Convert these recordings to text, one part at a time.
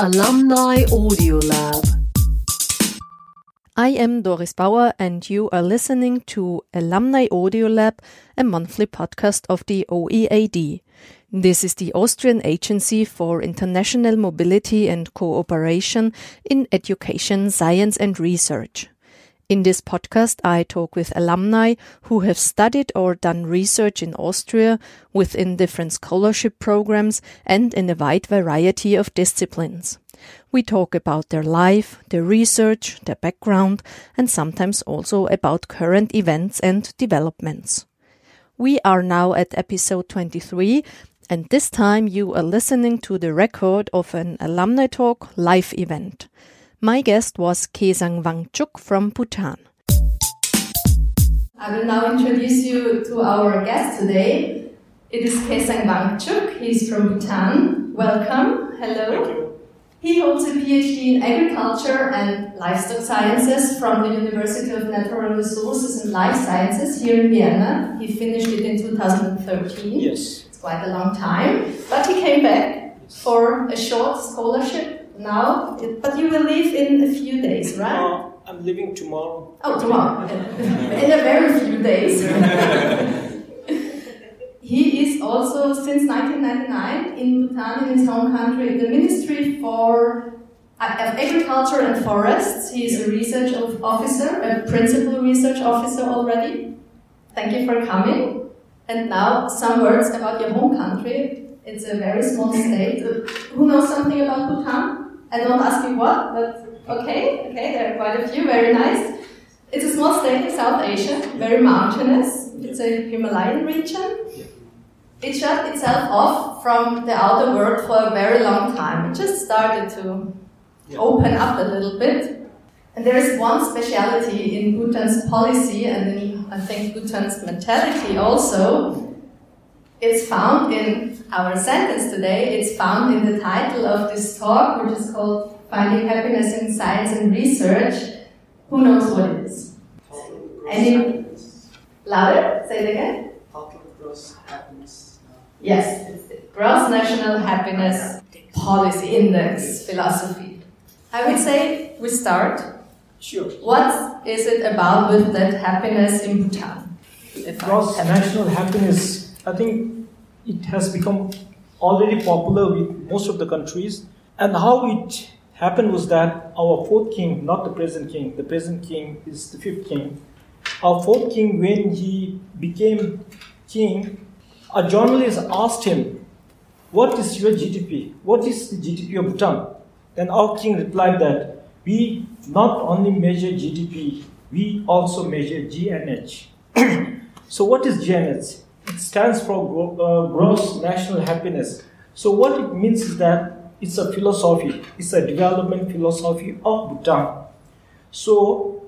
Alumni Audio Lab. I am Doris Bauer, and you are listening to Alumni Audio Lab, a monthly podcast of the OEAD. This is the Austrian Agency for International Mobility and Cooperation in Education, Science and Research. In this podcast, I talk with alumni who have studied or done research in Austria within different scholarship programs and in a wide variety of disciplines. We talk about their life, their research, their background, and sometimes also about current events and developments. We are now at episode 23, and this time you are listening to the record of an alumni talk live event. My guest was Kesang Wangchuk from Bhutan. I will now introduce you to our guest today. It is Kesang Wangchuk. He's from Bhutan. Welcome. Hello. He holds a PhD in agriculture and livestock sciences from the University of Natural Resources and Life Sciences here in Vienna. He finished it in 2013. Yes. It's quite a long time. But he came back for a short scholarship now, but you will leave in a few days, right? Uh, I'm leaving tomorrow. Oh, tomorrow. in a very few days. he is also, since 1999, in Bhutan, in his home country, the Ministry for Agriculture and Forests. He is a research officer, a principal research officer already. Thank you for coming. And now, some words about your home country. It's a very small state. Who knows something about Bhutan? I don't ask you what, but okay, okay, there are quite a few, very nice. It's a small state in South Asia, very mountainous. It's a Himalayan region. It shut itself off from the outer world for a very long time. It just started to open up a little bit. And there is one speciality in Bhutan's policy and in, I think, Bhutan's mentality also, it's found in our sentence today, it's found in the title of this talk, which is called Finding Happiness in Science and Research. Who knows what it is? Any louder? Say it again. Gross happiness. Yes, it's the Gross National Happiness Policy Index philosophy. I would say we start. Sure. What is it about with that happiness in Bhutan? Gross national happiness I think it has become already popular with most of the countries. And how it happened was that our fourth king, not the present king, the present king is the fifth king. Our fourth king, when he became king, a journalist asked him, What is your GDP? What is the GDP of Bhutan? Then our king replied that we not only measure GDP, we also measure GNH. so, what is GNH? It stands for uh, gross national happiness. So what it means is that it's a philosophy, it's a development philosophy of Bhutan. So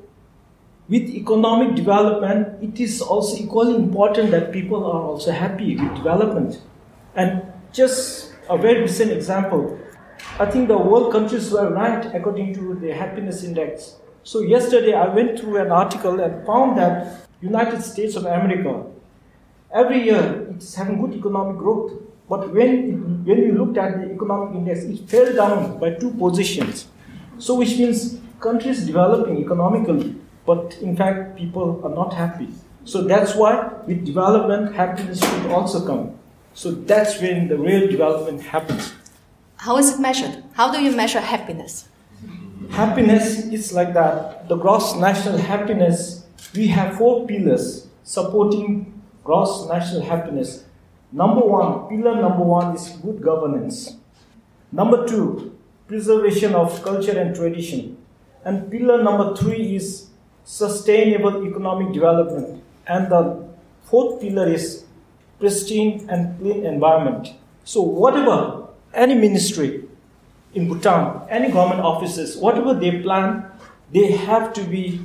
with economic development, it is also equally important that people are also happy with development. And just a very recent example, I think the world countries were ranked according to the happiness index. So yesterday I went through an article and found that United States of America Every year it is having good economic growth, but when, it, when you looked at the economic index, it fell down by two positions. So, which means countries developing economically, but in fact, people are not happy. So, that's why with development, happiness should also come. So, that's when the real development happens. How is it measured? How do you measure happiness? Happiness is like that. The gross national happiness, we have four pillars supporting gross national happiness. Number one, pillar number one is good governance. Number two, preservation of culture and tradition. And pillar number three is sustainable economic development. And the fourth pillar is pristine and clean environment. So, whatever any ministry in Bhutan, any government offices, whatever they plan, they have to be,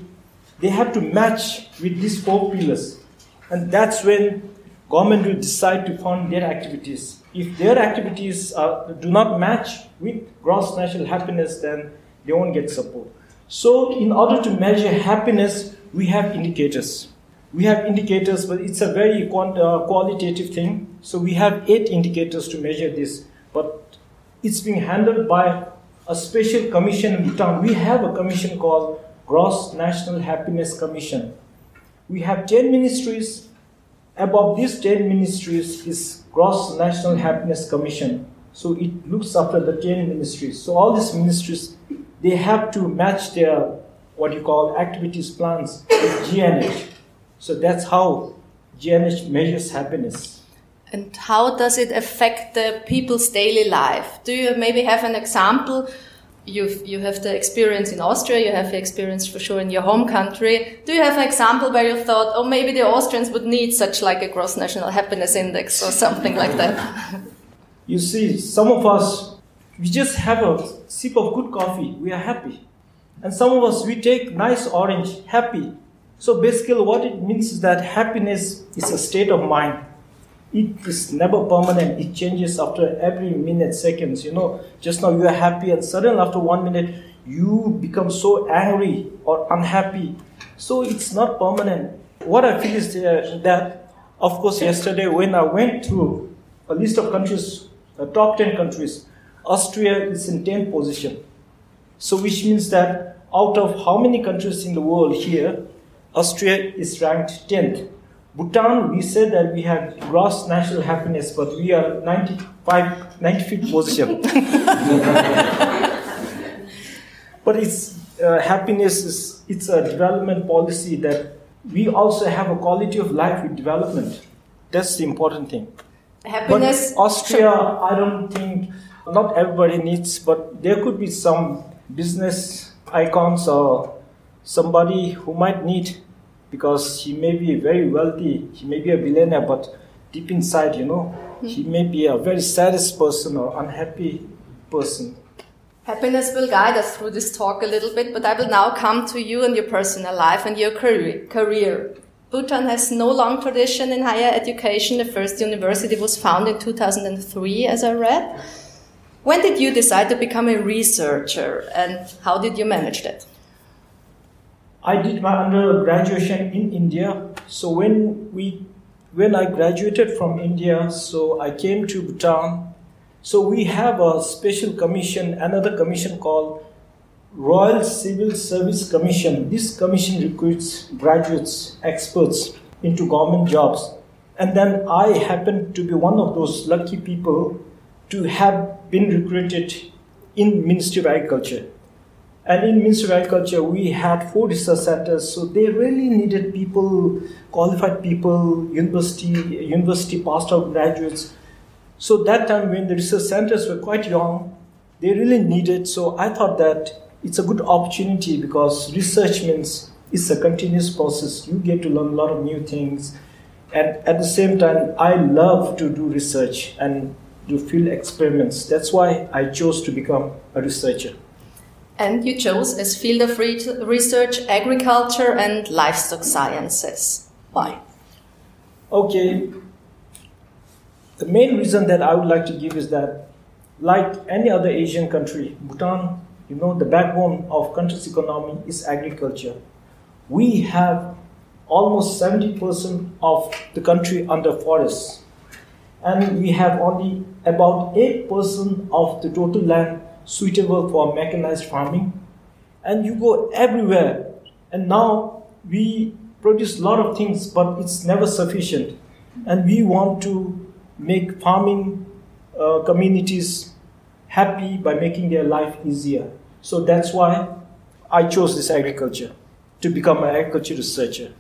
they have to match with these four pillars. And that's when government will decide to fund their activities. If their activities uh, do not match with gross national happiness, then they won't get support. So, in order to measure happiness, we have indicators. We have indicators, but it's a very quant- uh, qualitative thing. So, we have eight indicators to measure this, but it's being handled by a special commission in Bhutan. We have a commission called Gross National Happiness Commission. We have 10 ministries. Above these 10 ministries is Gross National Happiness Commission. So it looks after the 10 ministries. So all these ministries, they have to match their what you call activities plans with GNH. So that's how GNH measures happiness. And how does it affect the people's daily life? Do you maybe have an example? You've, you have the experience in Austria, you have the experience for sure in your home country. Do you have an example where you thought, oh, maybe the Austrians would need such like a gross national happiness index or something like that? You see, some of us, we just have a sip of good coffee, we are happy. And some of us, we take nice orange, happy. So basically, what it means is that happiness is a state of mind. It is never permanent. It changes after every minute, seconds. You know, just now you are happy, and suddenly after one minute, you become so angry or unhappy. So it's not permanent. What I feel is uh, that, of course, yesterday when I went through a list of countries the top 10 countries, Austria is in 10th position. So, which means that out of how many countries in the world here, Austria is ranked 10th. Bhutan, we said that we have gross national happiness, but we are 95, 95th position. but it's uh, happiness is it's a development policy that we also have a quality of life with development. That's the important thing. Happiness. But Austria, I don't think not everybody needs, but there could be some business icons or somebody who might need because he may be very wealthy, he may be a billionaire, but deep inside, you know, mm-hmm. he may be a very saddest person or unhappy person. Happiness will guide us through this talk a little bit, but I will now come to you and your personal life and your career. Bhutan has no long tradition in higher education. The first university was founded in 2003, as I read. When did you decide to become a researcher and how did you manage that? I did my undergraduation in India. So when we when I graduated from India, so I came to Bhutan. So we have a special commission, another commission called Royal Civil Service Commission. This commission recruits graduates, experts into government jobs. And then I happened to be one of those lucky people to have been recruited in Ministry of Agriculture. And in Ministry of Agriculture, we had four research centers, so they really needed people, qualified people, university, university passed out graduates. So that time when the research centers were quite young, they really needed. So I thought that it's a good opportunity because research means it's a continuous process. You get to learn a lot of new things. And at the same time, I love to do research and do field experiments. That's why I chose to become a researcher. And you chose as field of research agriculture and livestock sciences. Why? Okay. The main reason that I would like to give is that, like any other Asian country, Bhutan you know, the backbone of country's economy is agriculture. We have almost 70% of the country under forests. And we have only about 8% of the total land suitable for mechanized farming. And you go everywhere. And now we produce a lot of things, but it's never sufficient. And we want to make farming uh, communities happy by making their life easier. So that's why I chose this agriculture to become an agriculture researcher.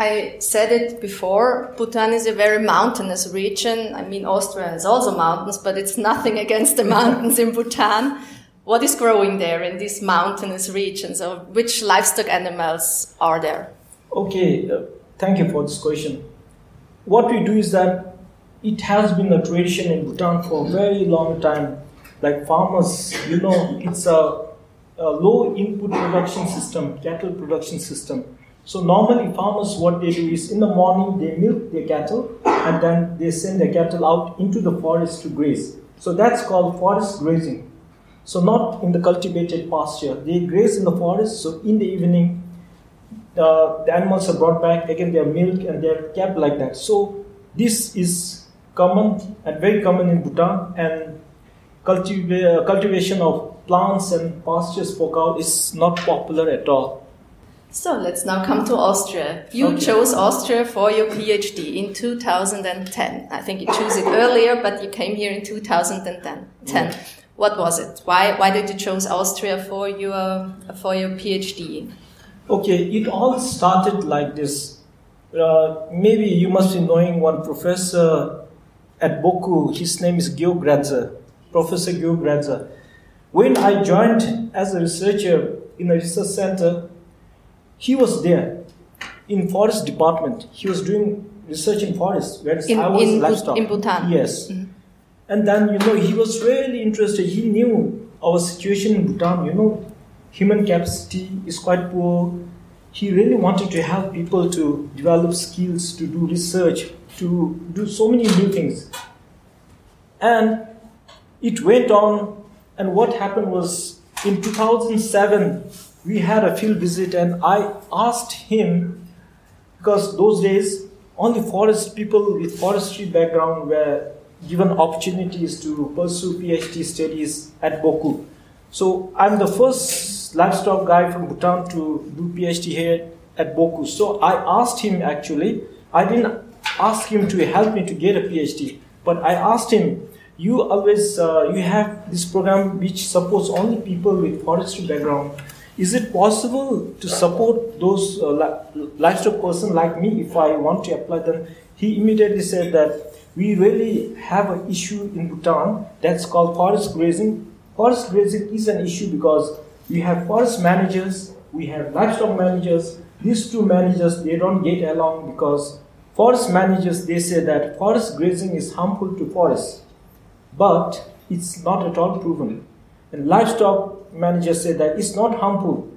I said it before, Bhutan is a very mountainous region. I mean, Austria has also mountains, but it's nothing against the mountains in Bhutan. What is growing there in these mountainous regions, or which livestock animals are there? Okay, uh, thank you for this question. What we do is that it has been a tradition in Bhutan for a very long time like farmers, you know, it's a, a low input production system, cattle production system. So normally farmers, what they do is in the morning they milk their cattle and then they send their cattle out into the forest to graze. So that's called forest grazing. So not in the cultivated pasture. They graze in the forest. So in the evening, uh, the animals are brought back. Again, they are milked and they are kept like that. So this is common and very common in Bhutan. And cultiva- cultivation of plants and pastures for cow is not popular at all. So let's now come to Austria. You Okay. chose Austria for your PhD in 2010. I think you chose it earlier, but you came here in 2010. 10. What was it? Why, why did you choose Austria for your, for your PhD? Okay, it all started like this. Uh, maybe you must be knowing one professor at Boku. His name is Georg Gratzer, Professor Georg Gratzer. When I joined as a researcher in a research center, he was there in forest department. He was doing research in forest, whereas In- I was in livestock. in Bhutan? Yes. Mm-hmm. And then, you know, he was really interested. He knew our situation in Bhutan, you know, human capacity is quite poor. He really wanted to help people to develop skills, to do research, to do so many new things. And it went on, and what happened was in 2007, we had a field visit, and I asked him because those days only forest people with forestry background were given opportunities to pursue PhD studies at Boku. So I'm the first livestock guy from Bhutan to do PhD here at Boku. So I asked him actually, I didn't ask him to help me to get a PhD, but I asked him, you always uh, you have this program which supports only people with forestry background. Is it possible to support those uh, li- livestock person like me if I want to apply? Then he immediately said that we really have an issue in Bhutan that's called forest grazing. Forest grazing is an issue because we have forest managers, we have livestock managers. These two managers they don't get along because forest managers they say that forest grazing is harmful to forests, but it's not at all proven. And livestock managers said that it's not harmful.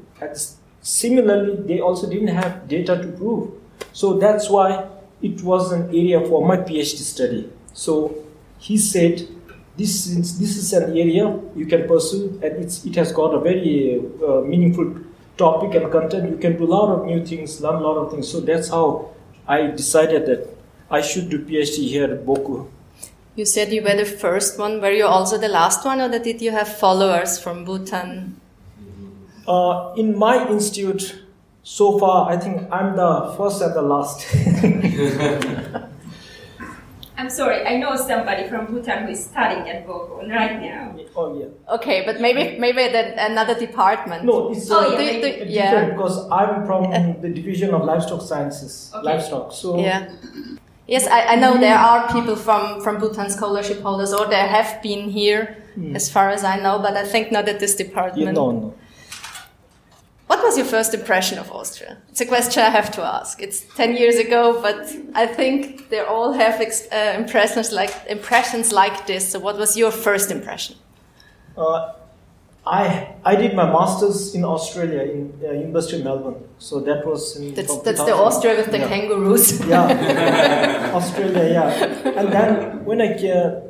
Similarly, they also didn't have data to prove. So that's why it was an area for my PhD study. So he said, this is, this is an area you can pursue, and it's, it has got a very uh, meaningful topic and content. You can do a lot of new things, learn a lot of things. So that's how I decided that I should do PhD here at Boku. You said you were the first one. Were you also the last one, or did you have followers from Bhutan? Uh, in my institute, so far, I think I'm the first and the last. I'm sorry, I know somebody from Bhutan who is studying at Boku right now. oh yeah. Okay, but maybe maybe then another department. No, it's Oh, uh, yeah, Do- maybe. do- different yeah. because I'm from the division of livestock sciences, Okay. livestock. So Yeah. Yes, I, I know there are people from, from Bhutan scholarship holders, or there have been here, as far as I know, but I think not at this department. yeah, no, no. What was your first impression of Austria? It's a question I have to ask. It's 10 years ago, but I think they all have ex- uh, impressions like impressions like this. So what was your first impression? Uh, I I did my masters in Australia in uh, University of Melbourne. So that was in That's, that's the 2000. Austria with the yeah. kangaroos. Yeah, Australia, yeah. And then when I ca-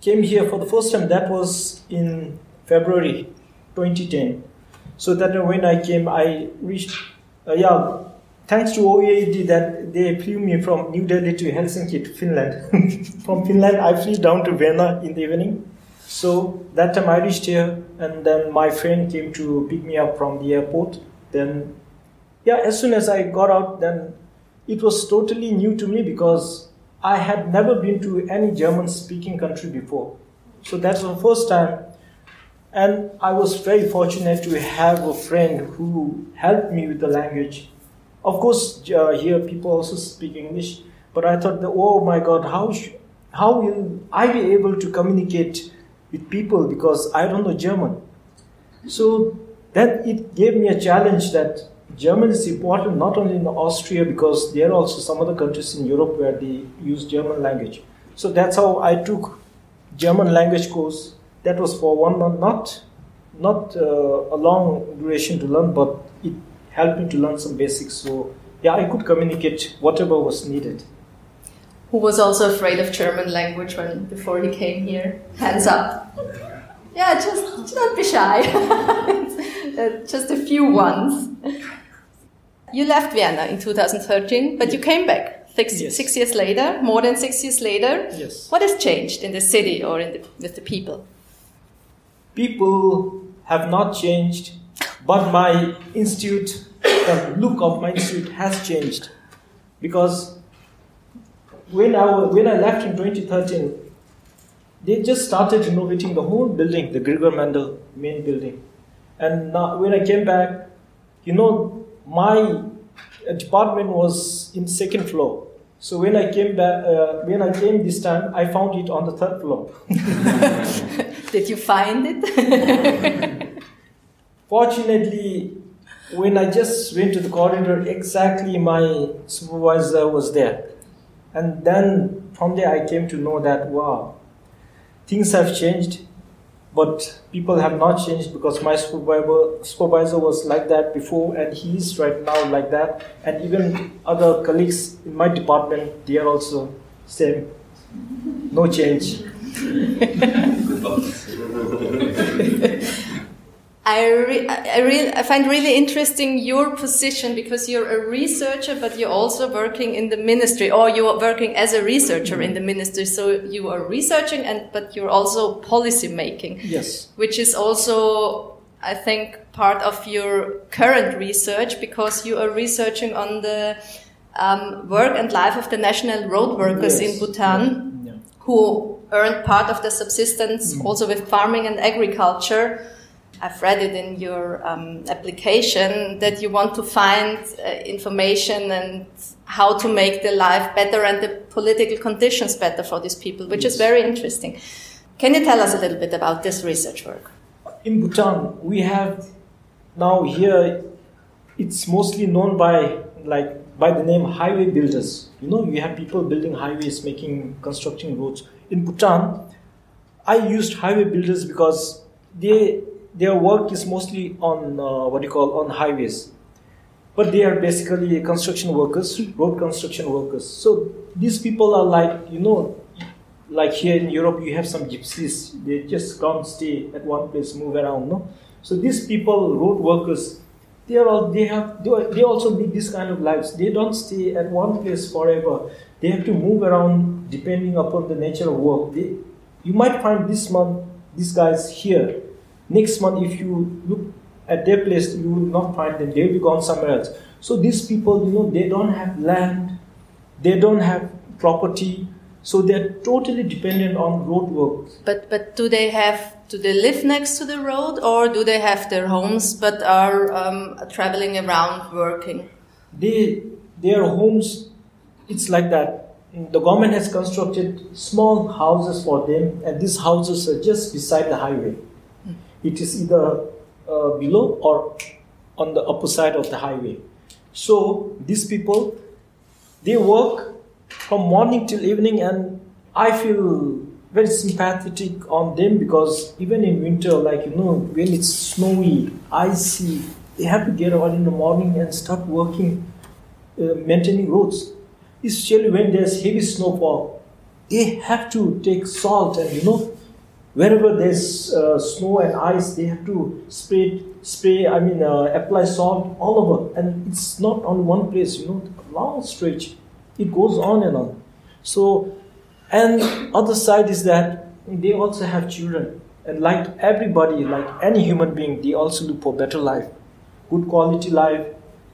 came here for the first time, that was in February 2010. So that when I came, I reached, uh, yeah, thanks to OEAD that they flew me from New Delhi to Helsinki to Finland. from Finland, I flew down to Vienna in the evening. So that time I reached here, and then my friend came to pick me up from the airport. Then yeah, as soon as I got out, then it was totally new to me because I had never been to any German speaking country before. So that's the first time. And I was very fortunate to have a friend who helped me with the language. Of course, uh, here people also speak English, but I thought, that, oh my God, how, sh- how will I be able to communicate with people because I don't know German? So that it gave me a challenge that German is important not only in Austria because there are also some other countries in Europe where they use German language. So that's how I took German language course. That was for one month, not not uh, a long duration to learn, but it helped me to learn some basics. So yeah, I could communicate whatever was needed. Who was also afraid of German language when before he came here? Hands up. Yeah, just, just don't be shy. Uh, just a few ones. You left Vienna in 2013, but you came back six, Yes. six years later, more than six years later. Yes. What has changed in the city or in the, with the people? people have not changed, but my institute, the look of my institute has changed. Because when I, when I left in 2013, they just started renovating the whole building, the Gregor Mendel main building. And now, when I came back, you know, my uh, department was in second floor. So when I came back, uh, when I came this time, I found it on the third floor. Did you find it? Fortunately, when I just went to the corridor, exactly my supervisor was there. And then from there, I came to know that wow, things have changed, but people have not changed because my supervisor, supervisor was like that before, and he is right now like that. And even other colleagues in my department, they are also same, no change. I, re- I, really, I find really interesting your position because you're a researcher, but you're also working in the ministry, or you are working as a researcher in the ministry. So you are researching, and but you're also policy making, Yes. which is also, I think, part of your current research because you are researching on the um, work and life of the national road workers in Bhutan Yeah. who earned part of their subsistence also with farming and agriculture. I've read it in your um, application that you want to find uh, information and how to make the life better and the political conditions better for these people, which is very interesting. Can you tell us a little bit about this research work? in Bhutan, we have now here. It's mostly known by like by the name highway builders. You know, you have people building highways, making constructing roads. In Bhutan, I used highway builders because they their work is mostly on uh, what you call on highways, but they are basically construction workers, road construction workers. So these people are like you know like here in Europe, you have some gypsies. They just come, stay at one place, move around. No, so these people, road workers, they are all they have they, also lead this kind of lives. They don't stay at one place forever. They have to move around depending upon the nature of work. They, you might find this month these guys here. Next month, if you look at their place, you will not find them. They will be gone somewhere else. So these people, you know, they don't have land, they don't have property, so they're totally dependent on road work. But but do they have do they live next to the road or do they have their homes but are um, traveling around working? They their homes, it's like that. The government has constructed small houses for them, and these houses are just beside the highway. It is either uh, below or on the upper side of the highway. So these people, they work from morning till evening, and I feel very sympathetic on them because even in winter, like you know, when it's snowy, icy, they have to get out in the morning and start working, uh, maintaining roads. Especially when there's heavy snowfall, they have to take salt and you know, wherever there's uh, snow and ice, they have to spray, spray. I mean, uh, apply salt all over, and it's not on one place. You know, long stretch, it goes on and on. So, and other side is that they also have children, and like everybody, like any human being, they also look for better life, good quality life.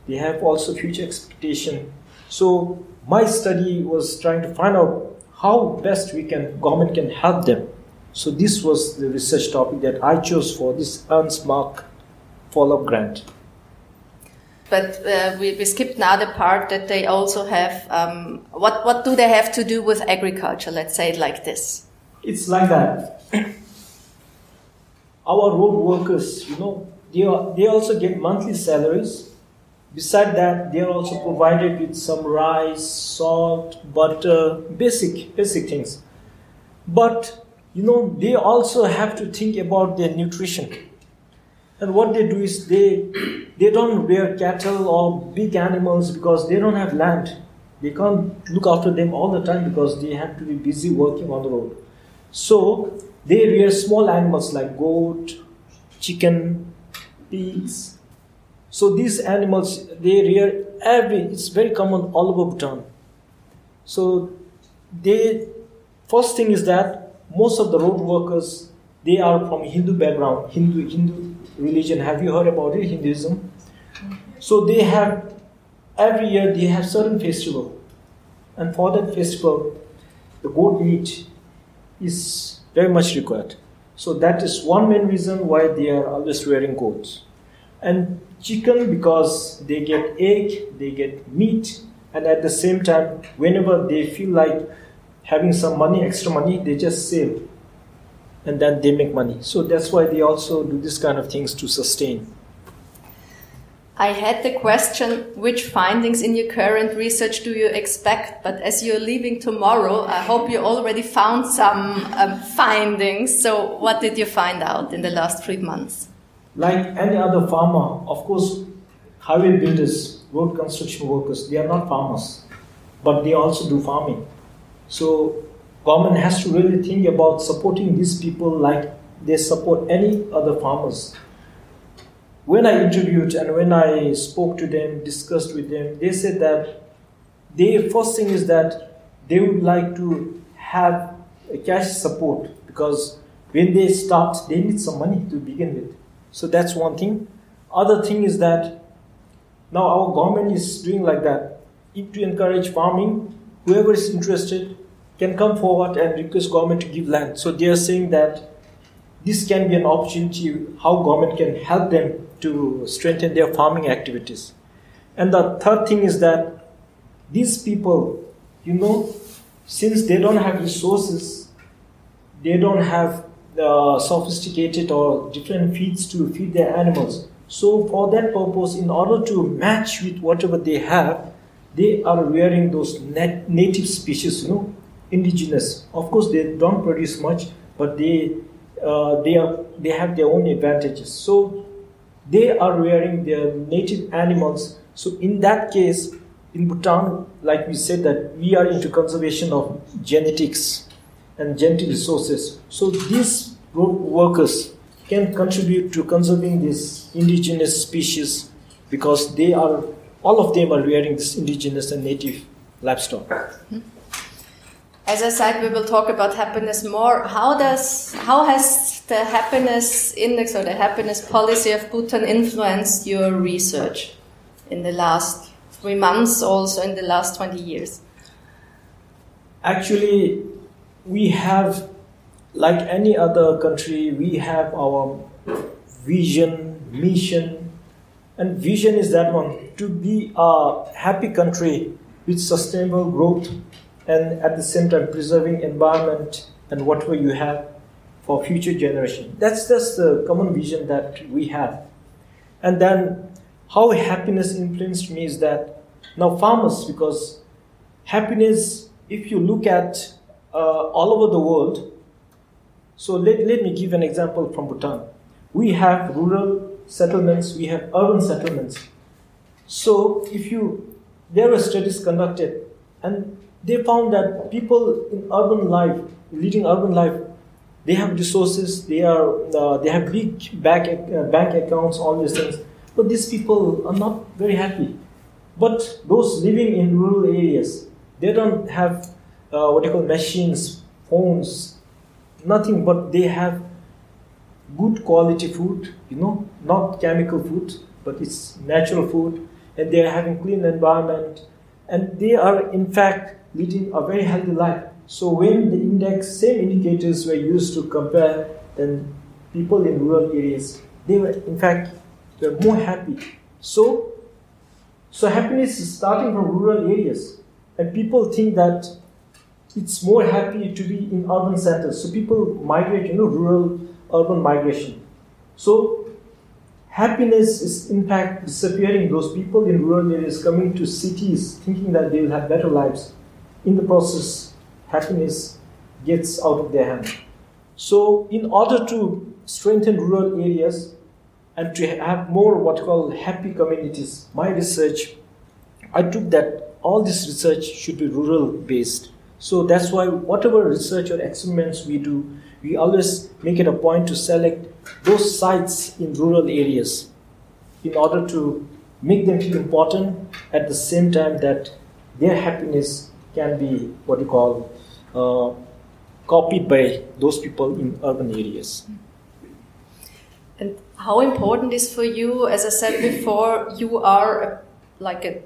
They have also future expectation. So my study was trying to find out how best we can government can help them. So this was the research topic that I chose for this Ernst Mach follow-up grant. But uh, we, we skipped now the part that they also have. Um, what what do they have to do with agriculture? Let's say it like this. It's like that. Our road workers, you know, they, are, they also get monthly salaries. Beside that, they are also provided with some rice, salt, butter, basic basic things. But you know, they also have to think about their nutrition. And what they do is they they don't rear cattle or big animals because they don't have land. They can't look after them all the time because they have to be busy working on the road. So they rear small animals like goat, chicken, pigs. So these animals they rear every it's very common all over Bhutan. So they first thing is that most of the road workers they are from Hindu background, Hindu Hindu religion. Have you heard about it, Hinduism? So they have every year they have certain festival, and for that festival, the goat meat is very much required. So that is one main reason why they are always wearing goats. And chicken because they get egg, they get meat, and at the same time, whenever they feel like having some money, extra money, they just save and then they make money. So that's why they also do this kind of things to sustain. I had the question which findings in your current research do you expect? But as you're leaving tomorrow, I hope you already found some um, findings. So, what did you find out in the last three months? Like any other farmer, of course, highway builders, road construction workers, they are not farmers, but they also do farming. So, government has to really think about supporting these people like they support any other farmers when I interviewed and when I spoke to them, discussed with them, they said that the first thing is that they would like to have a cash support because when they start, they need some money to begin with. So that's one thing. Other thing is that now our government is doing like that. If to encourage farming, whoever is interested can come forward and request government to give land. So they are saying that this can be an opportunity how government can help them to strengthen their farming activities. And the third thing is that these people, you know, since they don't have resources, they don't have uh, sophisticated or different feeds to feed their animals. So, for that purpose, in order to match with whatever they have, they are rearing those nat- native species, you know, indigenous. Of course, they don't produce much, but they uh, they are they have their own advantages. So, they are rearing their native animals. So in that case, in Bhutan, like we said that we are into conservation of genetics and genetic resources. So these workers can contribute to conserving these indigenous species because they are all of them are rearing this indigenous and native livestock. As I said, we will talk about happiness more. How does how has the happiness index or the happiness policy of Bhutan influenced your research in the last three months, also in the last twenty years? Actually, we have, like any other country, we have our vision, mission, and vision is that one to be a happy country with sustainable growth and at the same time preserving environment and whatever you have for future generation. That's just the common vision that we have. And then how happiness influenced me is that now farmers, because happiness, if you look at uh, all over the world, so let, let me give an example from Bhutan. We have rural settlements, we have urban settlements. So if you, there were studies conducted, and they found that people in urban life, leading urban life, they have resources, they are uh, they have big bank uh, bank accounts, all these things. But these people are not very happy. But those living in rural areas, they don't have uh, what you call machines, phones, nothing. But they have good quality food. You know, not chemical food, but it's natural food, and they are having clean environment, and they are in fact leading a very healthy life. So when the index, same indicators were used to compare, then people in rural areas, they were in fact were more happy. So, so happiness is starting from rural areas, and people think that it's more happy to be in urban centers. So people migrate, you know, rural urban migration. So happiness is in fact disappearing. Those people in rural areas coming to cities thinking that they will have better lives in the process, happiness gets out of their hand. So, in order to strengthen rural areas and to have more what you call happy communities, my research, I took that all this research should be rural based. So that's why whatever research or experiments we do, we always make it a point to select those sites in rural areas in order to make them feel important at the same time that their happiness can be what you call uh, copied by those people in urban areas. And how important is for you, as I said before, you are a, like a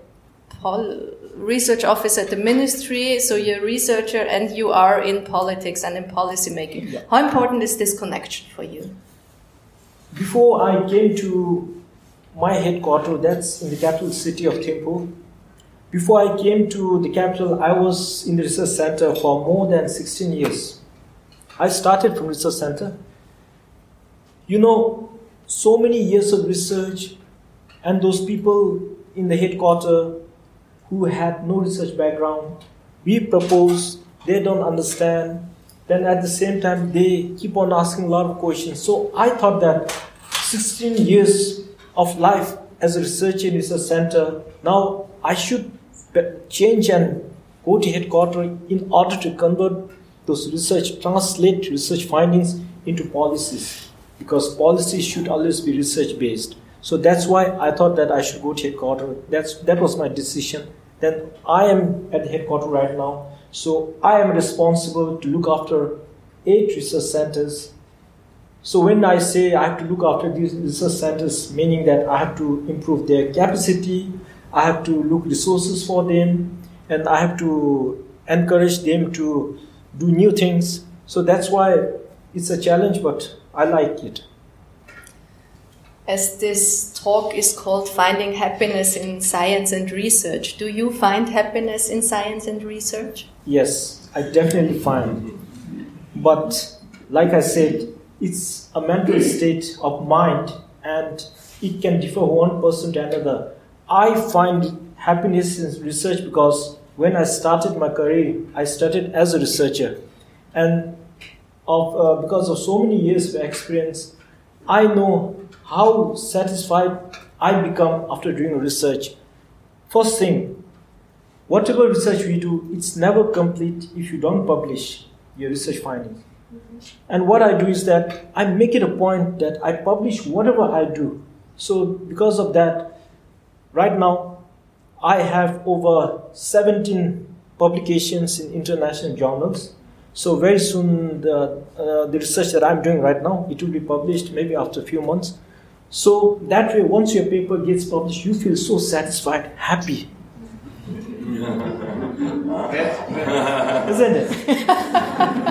pol- research office at the ministry, so you're a researcher and you are in politics and in policy making. Yeah. How important is this connection for you? Before I came to my headquarters, that's in the capital city of Thimphu. Before I came to the capital, I was in the research center for more than 16 years. I started from research center. You know, so many years of research, and those people in the headquarters who had no research background, we propose, they don't understand, then at the same time they keep on asking a lot of questions. So I thought that 16 years of life as a researcher in research center, now I should change and go to headquarters in order to convert those research, translate research findings into policies. Because policies should always be research based. So that's why I thought that I should go to headquarters. That's that was my decision. Then I am at the headquarters right now. So I am responsible to look after eight research centers. So when I say I have to look after these research centers, meaning that I have to improve their capacity, I have to look resources for them, and I have to encourage them to do new things. So that's why it's a challenge, but I like it. As this talk is called Finding Happiness in Science and Research, do you find happiness in science and research? Yes, I definitely find. But like I said, it's a mental state of mind and it can differ one person to another. I find happiness in research because when I started my career, I started as a researcher. And of, uh, because of so many years of experience, I know how satisfied I become after doing research. First thing, whatever research we do, it's never complete if you don't publish your research findings. And what I do is that I make it a point that I publish whatever I do. So, because of that, right now I have over 17 publications in international journals. So, very soon, the, uh, the research that I'm doing right now, it will be published maybe after a few months. So, that way, once your paper gets published, you feel so satisfied, happy. Isn't it?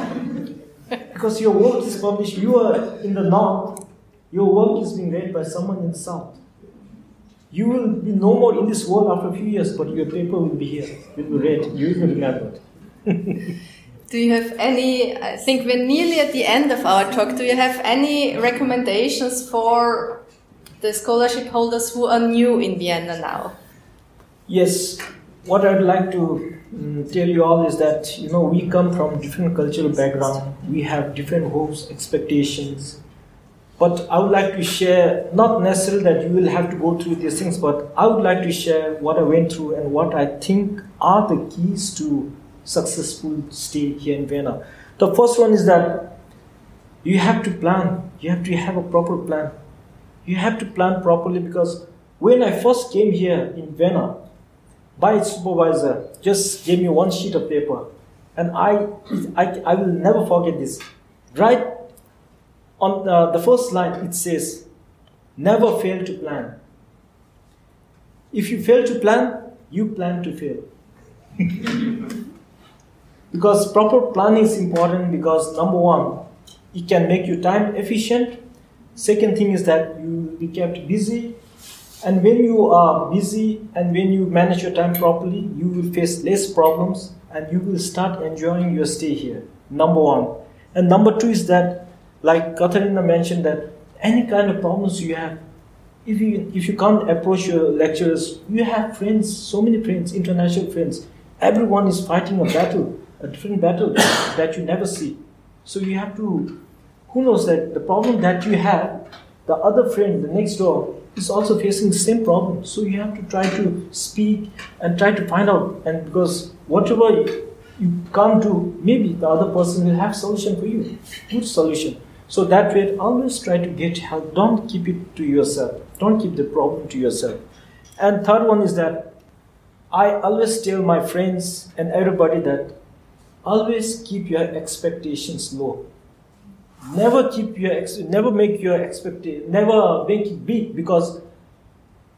because your work is published, you are in the north, your work is being read by someone in the south. You will be no more in this world after a few years, but your paper will be here, will be read, you will be remembered. Do you have any? I think we're nearly at the end of our talk. Do you have any recommendations for the scholarship holders who are new in Vienna now? Yes, what I'd like to mm, tell you all is that you know we come from different cultural background, we have different hopes, expectations. But I would like to share, not necessarily that you will have to go through these things, but I would like to share what I went through and what I think are the keys to successful stay here in Vienna. The first one is that you have to plan. You have to have a proper plan. You have to plan properly because when I first came here in Vienna, my supervisor just gave me one sheet of paper, and I, I, I will never forget this. Right on the, the first line, it says, "Never fail to plan." If you fail to plan, you plan to fail. because proper planning is important because number one, it can make you time efficient. Second thing is that you will be kept busy and when you are busy and when you manage your time properly, you will face less problems and you will start enjoying your stay here. Number one. And number two is that, like Katharina mentioned, that any kind of problems you have, if you if you can't approach your lecturers, you have friends, so many friends, international friends. Everyone is fighting a battle, a different battle that you never see. So you have to, who knows that the problem that you have, the other friend, the next door, is also facing the same problem. So you have to try to speak and try to find out. And because whatever you can't do, maybe the other person will have solution for you, good solution. So that way, always try to get help. Don't keep it to yourself. Don't keep the problem to yourself. And third one is that I always tell my friends and everybody that always keep your expectations low. Never keep your ex- never make your expectation never make it big because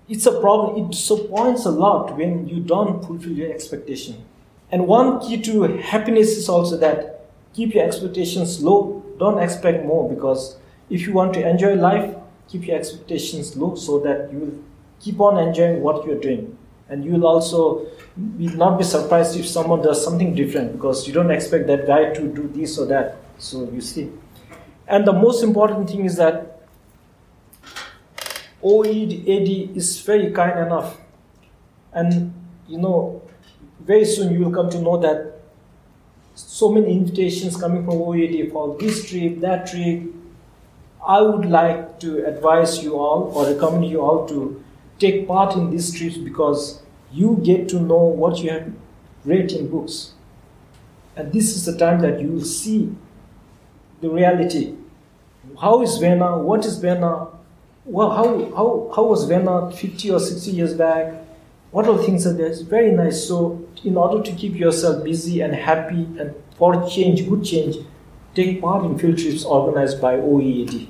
it's a problem. It disappoints a lot when you don't fulfill your expectation. And one key to happiness is also that keep your expectations low. Don't expect more because if you want to enjoy life, keep your expectations low so that you will keep on enjoying what you're doing. And you will also not be surprised if someone does something different because you don't expect that guy to do this or that. So you see. And the most important thing is that OEAD is very kind enough. And you know, very soon you will come to know that so many invitations coming from OEAD for this trip, that trip. I would like to advise you all or recommend you all to take part in these trips because you get to know what you have read in books. And this is the time that you will see the reality. How is Vienna? What is Vienna? Well, how, how, how was Vienna 50 or 60 years back? What are the things are there? It's very nice. So, in order to keep yourself busy and happy and for change, good change, take part in field trips organized by OEAD.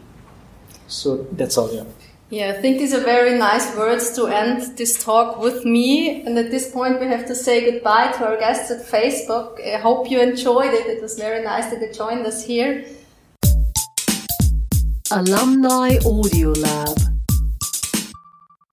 So, that's all, yeah. Yeah, I think these are very nice words to end this talk with me. And at this point, we have to say goodbye to our guests at Facebook. I hope you enjoyed it. It was very nice that they joined us here. Alumni Audio Lab.